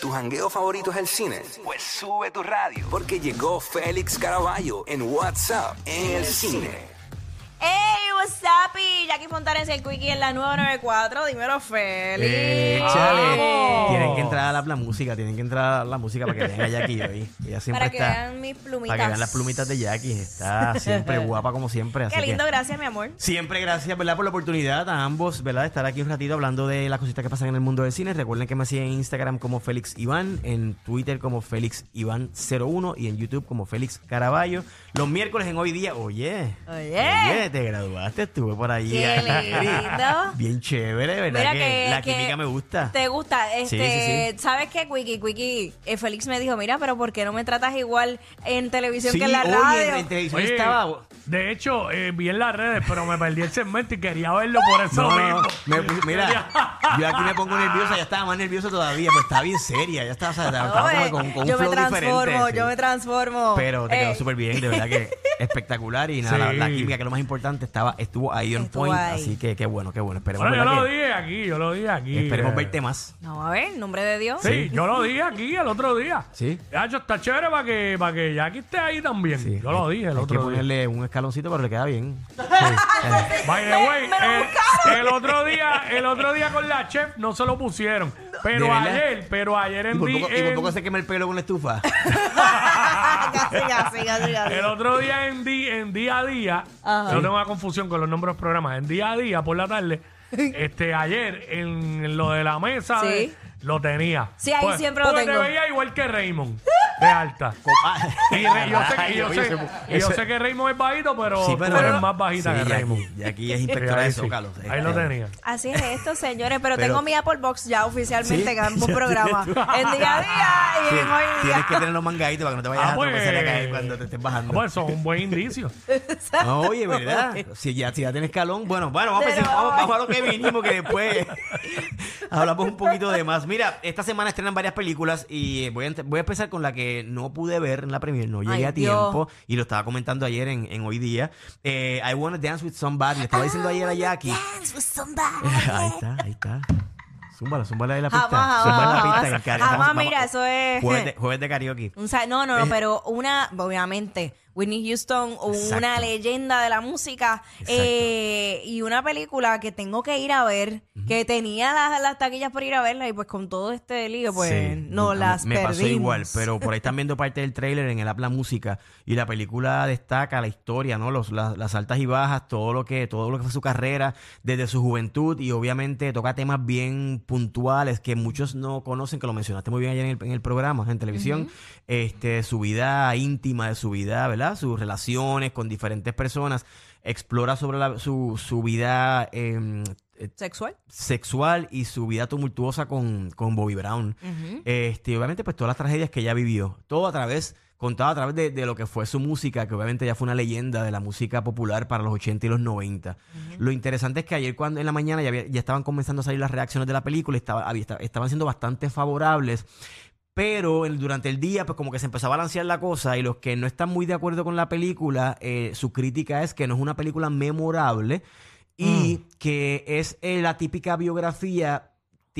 ¿Tu jangueo favorito es el cine? Pues sube tu radio, porque llegó Félix Caraballo en WhatsApp en el cine. ¡Hey, what's up? Y Jackie Fontanes y el Quickie en la 994. Dímelo, Félix. Échale. Vamos. Tienen que entrar a la, la música, tienen que entrar a la música para que vean a Jackie hoy. Ella siempre Para que está. vean mis plumitas. Para que vean las plumitas de Jackie. Está siempre guapa como siempre. Así Qué lindo, gracias, mi amor. siempre gracias, ¿verdad? Por la oportunidad a ambos, ¿verdad? De estar aquí un ratito hablando de las cositas que pasan en el mundo del cine. Recuerden que me siguen en Instagram como Félix Iván, en Twitter como Félix Iván 01 y en YouTube como Félix Caraballo. Los miércoles en hoy día, oye. Oye. te graduaste, estuve por ahí. Qué lindo. Bien chévere, ¿verdad? Mira que, que, la que química me gusta. ¿Te gusta? Este, sí, ¿Sabes qué, Quickie? Quickie, eh, Félix me dijo, mira, pero ¿por qué no me tratas igual en televisión que en la oye, radio? en televisión Oye, estaba. de hecho, eh, vi en las redes, pero me perdí el segmento y quería verlo por eso No, mismo. no. Me puse- mira, yo aquí me pongo nerviosa, ya estaba más nerviosa todavía, pero estaba bien seria, ya estaba, o sea, estaba Oye, como con, con un yo me flow transformo, diferente. sí. yo me transformo. Pero te quedó Eh, súper bien, de verdad que espectacular y nada, la, Sí. la química que es lo más importante estaba estuvo ahí on Estuvo point, ahí. así que qué bueno, qué bueno. Esperemos, Bueno, yo ¿verdad lo que- dije aquí, yo lo dije aquí. esperemos eh. verte más. No, a ver, en nombre de Dios. Sí, yo lo dije aquí el otro día. Sí. Ya, yo, está chévere para que, para que Jackie esté ahí también. Sí. Yo lo dije el Hay que otro día. ponerle un escaloncito, pero le queda bien. By the Me- way, me lo el, buscaron. el otro día, el otro día con la chef no se lo pusieron. Pero ayer, pero ayer Y en, por di- poco, y por poco se quema el pelo con la estufa. casi, casi, casi, casi. el otro día en, di- en día a día, Ajá. no tengo una confusión con los nombres de los programas, en día a día por la tarde, este ayer en lo de la mesa Sí. de- lo tenía. Sí, ahí siempre lo porque tengo. te veía igual que Raymond, de alta. Y, Re- yo sé, y yo Ay, sé- oye, y yo eso- sé que Raymond es bajito, pero, Sí, tú pero- eres más bajita Sí, que Raymond. Jackie es Sí, inspectora ahí de sí. Zócalos. Ahí lo tenía. Así es esto, señores, pero, Pero- tengo mi Apple Box ya oficialmente Sí. en ambos programas. En día a día y Sí, en hoy día. tienes que tener los mangaditos para que no te vayas Ah, a pues, tropezar y a caer cuando te estés bajando. Ah, pues eso es un buen indicio. No, oye, ¿verdad? Si ya, si ya tienes calón, bueno, bueno, vamos, a, Pero- empezar- vamos, vamos a lo que vinimos, que después hablamos un poquito de más. Mira, esta semana estrenan varias películas y voy a, ent- voy a empezar con la que no pude ver en la premier, no llegué Ay, a Dios. tiempo y lo estaba comentando ayer en, en Hoy Día. Eh, I Wanna Dance With Somebody, le estaba diciendo ayer a Jackie. Dance with somebody. ahí está, ahí está. Zúmbala, zúmbala de la pista. Jamás, zúmbala jamás, la pista. jamás. Jamás, mira, eso es- Jueves de, jueves de karaoke. Un sa- no, no, no, pero una, obviamente, Whitney Houston, una leyenda de la música eh, y una película que tengo que ir a ver, que tenía las, las taquillas por ir a verla y pues con todo este lío, pues Sí, no las Me perdimos. pasó igual, pero por ahí están viendo parte del tráiler en el app La Música y la película destaca la historia, ¿no? Los, las, las altas y bajas, todo lo que todo lo que fue su carrera desde su juventud y obviamente toca temas bien puntuales que muchos no conocen, que lo mencionaste muy bien ayer en el, en el programa, en televisión, este su vida íntima, de su vida, ¿verdad? Sus relaciones con diferentes personas, explora sobre la- su, su vida em, eh, ¿Sexual? sexual y su vida tumultuosa con, con Bobby Brown. este, obviamente, pues todas las tragedias que ella vivió. Todo a través, contado a través de, de lo que fue su música, que obviamente ya fue una leyenda de la música popular para los 80 y los 90. Lo interesante es que ayer cuando en la mañana ya, había- ya estaban comenzando a salir las reacciones de la película, estaba, había- esta- estaban siendo bastante favorables. Pero el- durante el día, pues como que se empezó a balancear la cosa y los que no están muy de acuerdo con la película, eh, su crítica es que no es una película memorable y que es eh, la típica biografía,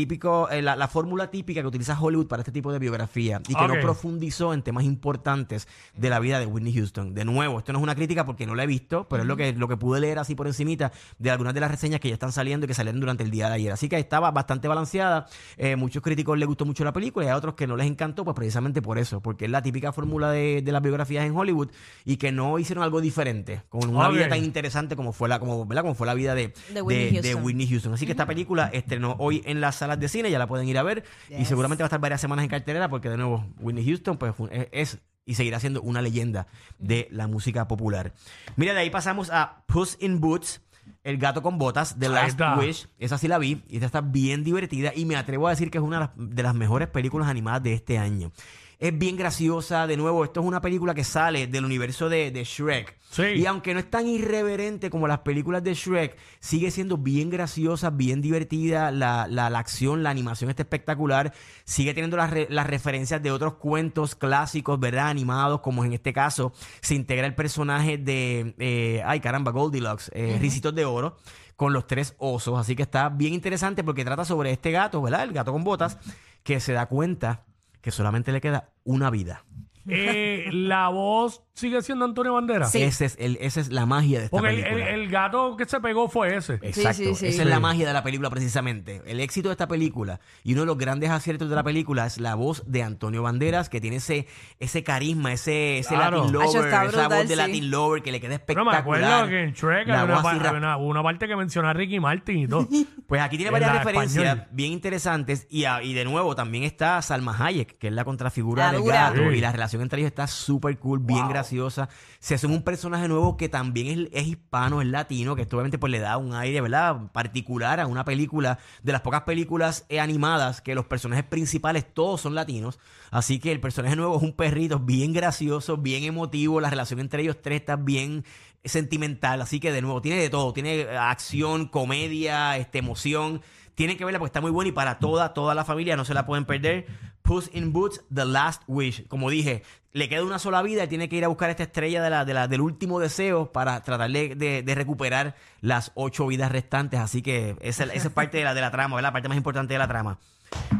típico, eh, la, la fórmula típica que utiliza Hollywood para este tipo de biografía y que Ok. no profundizó en temas importantes de la vida de Whitney Houston. De nuevo, esto no es una crítica porque no la he visto, pero es lo que, lo que pude leer así por encimita de algunas de las reseñas que ya están saliendo y que salieron durante el día de ayer. Así que estaba bastante balanceada. Eh, muchos críticos les gustó mucho la película y a otros que no les encantó, pues precisamente por eso, porque es la típica fórmula de, de las biografías en Hollywood y que no hicieron algo diferente, con una Ok. vida tan interesante como fue la, como, ¿verdad? Como fue la vida de, De Whitney de- de Houston. Whitney Houston. Así que esta película estrenó hoy en las salas de cine, ya la pueden ir a ver y seguramente va a estar varias semanas en cartelera porque de nuevo Whitney Houston pues es, es y seguirá siendo una leyenda de la música popular. Mira, de ahí pasamos a Puss in Boots. El gato con botas, The Ahí Last. Wish. Esa sí la vi y esta está bien divertida y me atrevo a decir que es una de de las mejores películas animadas de este año. Es bien graciosa, de nuevo, esto es una película que sale del universo de, de Shrek. Sí. Y aunque no es tan irreverente como las películas de Shrek, sigue siendo bien graciosa, bien divertida. La, la- la acción, la animación está espectacular. Sigue teniendo las, re- las referencias de otros cuentos clásicos, ¿verdad? Animados, como en este caso se integra el personaje de, eh, ay caramba, Goldilocks, eh, Ricitos de Oro, con los tres osos. Así que está bien interesante porque trata sobre este gato, ¿verdad? El gato con botas, que se da cuenta que solamente le queda una vida. Eh, la voz sigue siendo Antonio Banderas. Ese es el, esa es la magia de esta Porque el, película. el- el gato que se pegó fue ese. Exacto, Sí, sí, sí. esa es la Sí. magia de la película precisamente. El éxito de esta película y uno de los grandes aciertos de la película es la voz de Antonio Banderas, que tiene ese, ese carisma, ese, ese Claro. Latin lover, está esa brutal, voz de sí. Latin lover que le queda Pero me espectacular. acuerdo que en Shrek La había una, voz pa- así ra- había una- una parte que menciona a Ricky Martin y todo. Pues aquí tiene En varias la referencias español. bien interesantes y, a- y de nuevo también está Salma Hayek, que es la contrafigura La del gato Sí. y la relación entre ellos está súper cool, bien Se hace un personaje nuevo que también es, es hispano, es latino, que esto obviamente pues le da un aire, ¿verdad? Particular a una película, de las pocas películas eh, animadas que los personajes principales todos son latinos. Así que el personaje nuevo es un perrito bien gracioso, bien emotivo, la relación entre ellos tres está bien sentimental, así que de nuevo tiene de todo, tiene eh, acción, comedia, este, emoción. Tienen que verla porque está muy buena y para toda, toda la familia no se la pueden perder. Puss in Boots, The Last Wish. Como dije, le queda una sola vida y tiene que ir a buscar esta estrella de la, de la- del último deseo para tratar de, de- de recuperar las ocho vidas restantes. Así que esa, esa es parte de la, de la trama, ¿verdad? la parte más importante de la trama.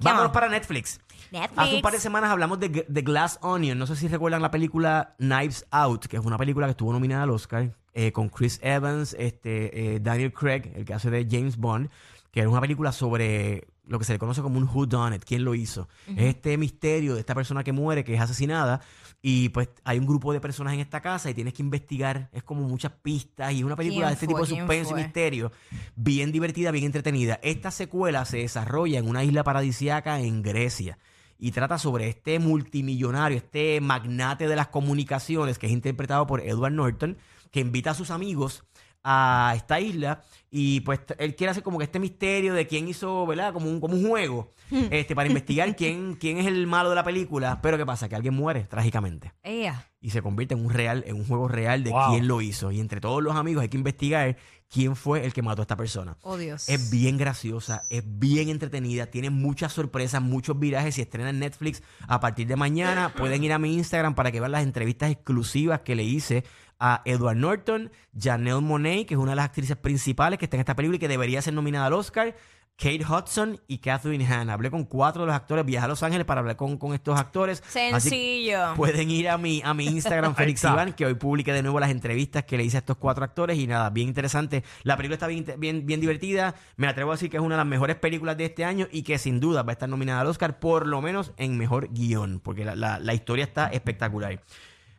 Vámonos para Netflix. Netflix. Hace un par de semanas hablamos de, de Glass Onion. No sé si recuerdan la película Knives Out, que es una película que estuvo nominada al Oscar eh, con Chris Evans, este, eh, Daniel Craig, el que hace de James Bond, que es una película sobre lo que se le conoce como un who done it, quién lo hizo. Es este misterio de esta persona que muere, que es asesinada, y pues hay un grupo de personas en esta casa y tienes que investigar, es como muchas pistas y es una película ¿Quién de este fue? tipo de ¿Quién suspense y misterio, bien divertida, bien entretenida. Esta secuela se desarrolla en una isla paradisíaca en Grecia y trata sobre este multimillonario, este magnate de las comunicaciones que es interpretado por Edward Norton, que invita a sus amigos a esta isla y pues él quiere hacer como que este misterio de quién hizo, ¿verdad? Como un, como un juego este, para investigar quién, quién es el malo de la película, pero ¿qué pasa? Que alguien muere trágicamente Ea. y se convierte en un real, en un juego real de Wow. quién lo hizo. Y entre todos los amigos hay que investigar quién fue el que mató a esta persona. Oh, Dios. Es bien graciosa, es bien entretenida, tiene muchas sorpresas, muchos virajes. Si estrena en Netflix a partir de mañana, pueden ir a mi Instagram para que vean las entrevistas exclusivas que le hice a Edward Norton, Janelle Monet, que es una de las actrices principales que está en esta película y que debería ser nominada al Oscar. Kate Hudson y Catherine Hahn. Hablé con cuatro de los actores, viajé a Los Ángeles para hablar con, con estos actores. Sencillo. Pueden ir a mi, a mi Instagram, Félix. Iván, que hoy publique de nuevo las entrevistas que le hice a estos cuatro actores. Y nada, bien interesante. La película está bien, bien, bien divertida. Me atrevo a decir que es una de las mejores películas de este año y que sin duda va a estar nominada al Oscar, por lo menos en mejor guion, porque la, la- la historia está espectacular.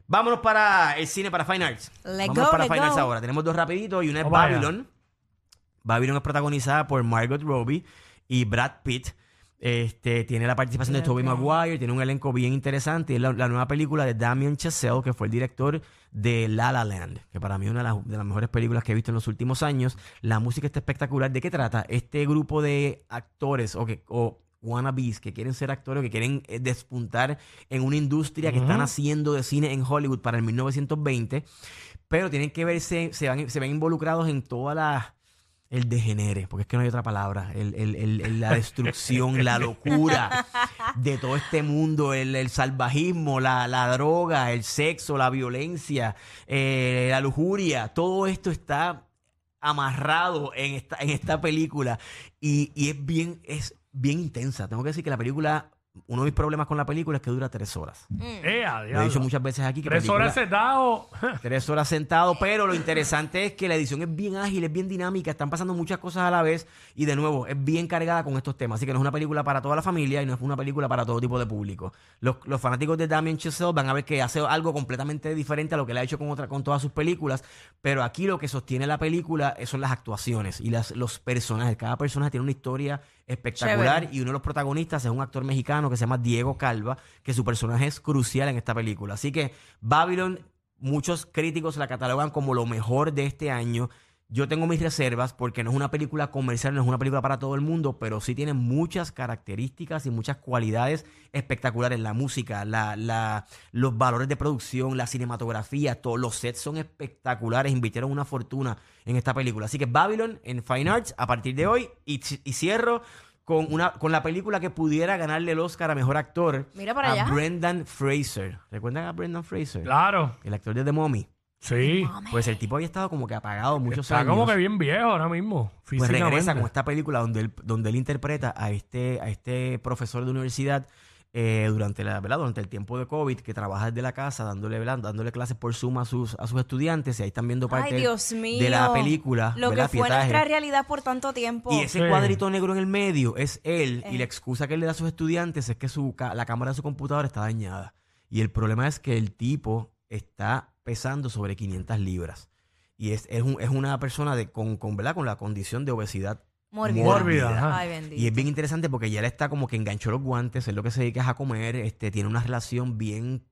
Vámonos para el cine, para Fine Arts. Let's Vámonos go, para let's Fine Arts go. ahora. Tenemos dos rapiditos y una es Vamos allá. Babylon. Babylon es protagonizada por Margot Robbie y Brad Pitt. Este, tiene la participación de Tobey Maguire, tiene un elenco bien interesante. y Es la, la nueva película de Damien Chazelle, que fue el director de La La Land, que para mí es una de las, de las mejores películas que he visto en los últimos años. La música está espectacular. ¿De qué trata? Este grupo de actores o, que, o wannabes que quieren ser actores, que quieren eh, despuntar en una industria que están haciendo de cine en Hollywood para el 1920, pero tienen que verse, se, van, se ven involucrados en toda la el degenere, porque es que no hay otra palabra, el, el- la destrucción, la locura de todo este mundo, el, el salvajismo, la, la droga, el sexo, la violencia, eh, la lujuria, todo esto está amarrado en esta, en esta película. Y, y es bien, es bien intensa. Tengo que decir que la película, uno de mis problemas con la película es que dura tres horas. Eh, a Lo he diablo. dicho muchas veces aquí que Tres película- horas sentado. Tres horas sentado, pero lo interesante es que la edición es bien ágil, es bien dinámica, están pasando muchas cosas a la vez y de nuevo es bien cargada con estos temas. Así que no es una película para toda la familia y no es una película para todo tipo de público. Los, los fanáticos de Damien Chazelle van a ver que hace algo completamente diferente a lo que le ha hecho con, otra, con todas sus películas, pero aquí lo que sostiene la película son las actuaciones y las, los personajes. Cada personaje tiene una historia espectacular Chévere. y uno de los protagonistas es un actor mexicano que se llama Diego Calva, que su personaje es crucial en esta película. Así que Babylon, muchos críticos la catalogan como lo mejor de este año. Yo tengo mis reservas porque no es una película comercial, no es una película para todo el mundo, pero sí tiene muchas características y muchas cualidades espectaculares. La música, la, la- los valores de producción, la cinematografía, todos los sets son espectaculares. Invirtieron una fortuna en esta película. Así que Babylon en Fine Arts a partir de hoy. Y, y cierro con, una, con la película que pudiera ganarle el Oscar a Mejor Actor Mira para a allá. Brendan Fraser. ¿Recuerdan a Brendan Fraser? Claro. El actor de The Mommy. Sí. Pues el tipo había estado como que apagado muchos Está años. como que bien viejo ahora mismo. pues regresa con esta película donde él, donde él interpreta a este, a este profesor de universidad eh, durante, la, ¿verdad? durante el tiempo de COVID, que trabaja desde la casa, dándole, ¿verdad? dándole clases por Zoom a sus, a sus estudiantes, y ahí están viendo parte Ay, Dios mío. de la película. Lo ¿verdad? que fue Pietaje. nuestra realidad por tanto tiempo. Y ese Sí. cuadrito negro en el medio es él, y Eh. la excusa que él le da a sus estudiantes es que su, la cámara de su computadora está dañada. Y el problema es que el tipo está pesando sobre 500 libras. Y es, es, un- es una persona de, con, con, ¿verdad? con la condición de obesidad Mórbida. Ay, y es bien interesante porque ya él está como que enganchó los guantes, es lo que se dedica a comer, este, tiene una relación bien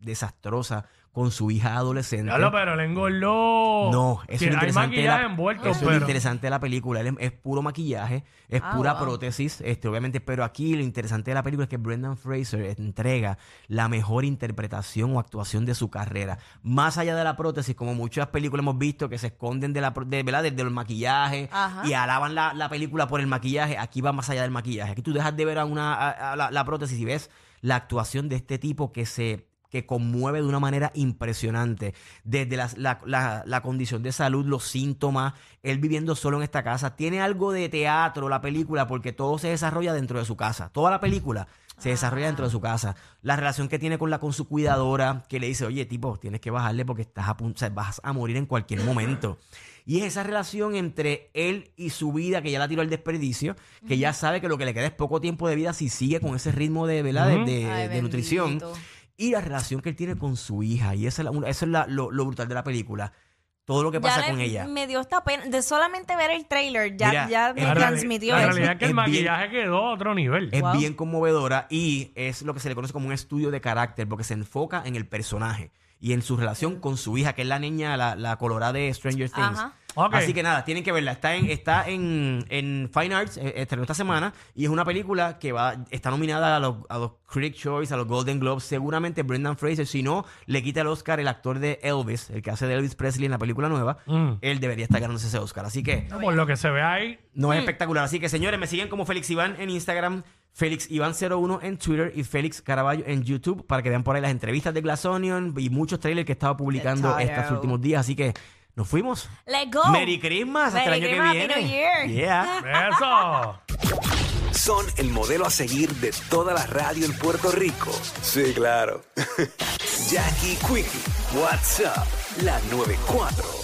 desastrosa con su hija adolescente. Claro, pero le engordó. No, es Que lo Hay interesante. la- envuelto, eso es lo pero. interesante de la película. Es, es puro maquillaje, es Ah, pura wow. prótesis, este, obviamente. Pero aquí lo interesante de la película es que Brendan Fraser entrega la mejor interpretación o actuación de su carrera. Más allá de la prótesis, como muchas películas hemos visto que se esconden de la de, ¿verdad? de, de los maquillajes Ajá. y alaban la, la película por el maquillaje. Aquí va más allá del maquillaje. Aquí tú dejas de ver a una a- a la, la prótesis y ves la actuación de este tipo que se que conmueve de una manera impresionante. Desde la, la- la condición de salud, los síntomas, él viviendo solo en esta casa. Tiene algo de teatro la película porque todo se desarrolla dentro de su casa. Toda la película se desarrolla dentro de su casa. La relación que tiene con la con su cuidadora, que le dice, oye, tipo, tienes que bajarle porque estás a punto, o sea, vas a morir en cualquier momento. Y es esa relación entre él y su vida que ya la tiró al desperdicio, que ya sabe que lo que le queda es poco tiempo de vida si sigue con ese ritmo de, ¿verdad? de- Ujú. de, Ay, de nutrición. Y la relación que él tiene con su hija. Y esa es, la- eso es la- lo, lo brutal de la película. Todo lo que pasa Ya con le- ella. Me dio esta pena. De solamente ver el trailer, ya, Mira, ya la me La, transmitió la eso. realidad es que el bien- maquillaje quedó a otro nivel. Es Wow. bien conmovedora y es lo que se le conoce como un estudio de carácter porque se enfoca en el personaje y en su relación con su hija, que es la niña, la, la colorada de Stranger Things. Ajá. Así que nada, tienen que verla. Está en, está en, en Fine Arts, eh, estrenó esta semana, y es una película que va, está nominada a los, a los Critic Choice, a los Golden Globes. Seguramente Brendan Fraser, si no, le quita el Oscar el actor de Elvis, el que hace de Elvis Presley en la película nueva. Mm. Él debería estar ganándose ese Oscar. Así que No, Por lo que se ve ahí, no es espectacular. Así que, señores, me siguen como Félix Iván en Instagram, Félix Iván01 en Twitter y Félix Caraballo en YouTube para que vean por ahí las entrevistas de Glass Onion y muchos trailers que he estado publicando estos últimos días. Así que nos fuimos. Let's go. Merry Christmas hasta Merry el año que Happy viene. New Year. Yeah. eso. Son el modelo a seguir de toda la radio en Puerto Rico. Sí, claro. Jackie Quickie, WhatsApp, la 94.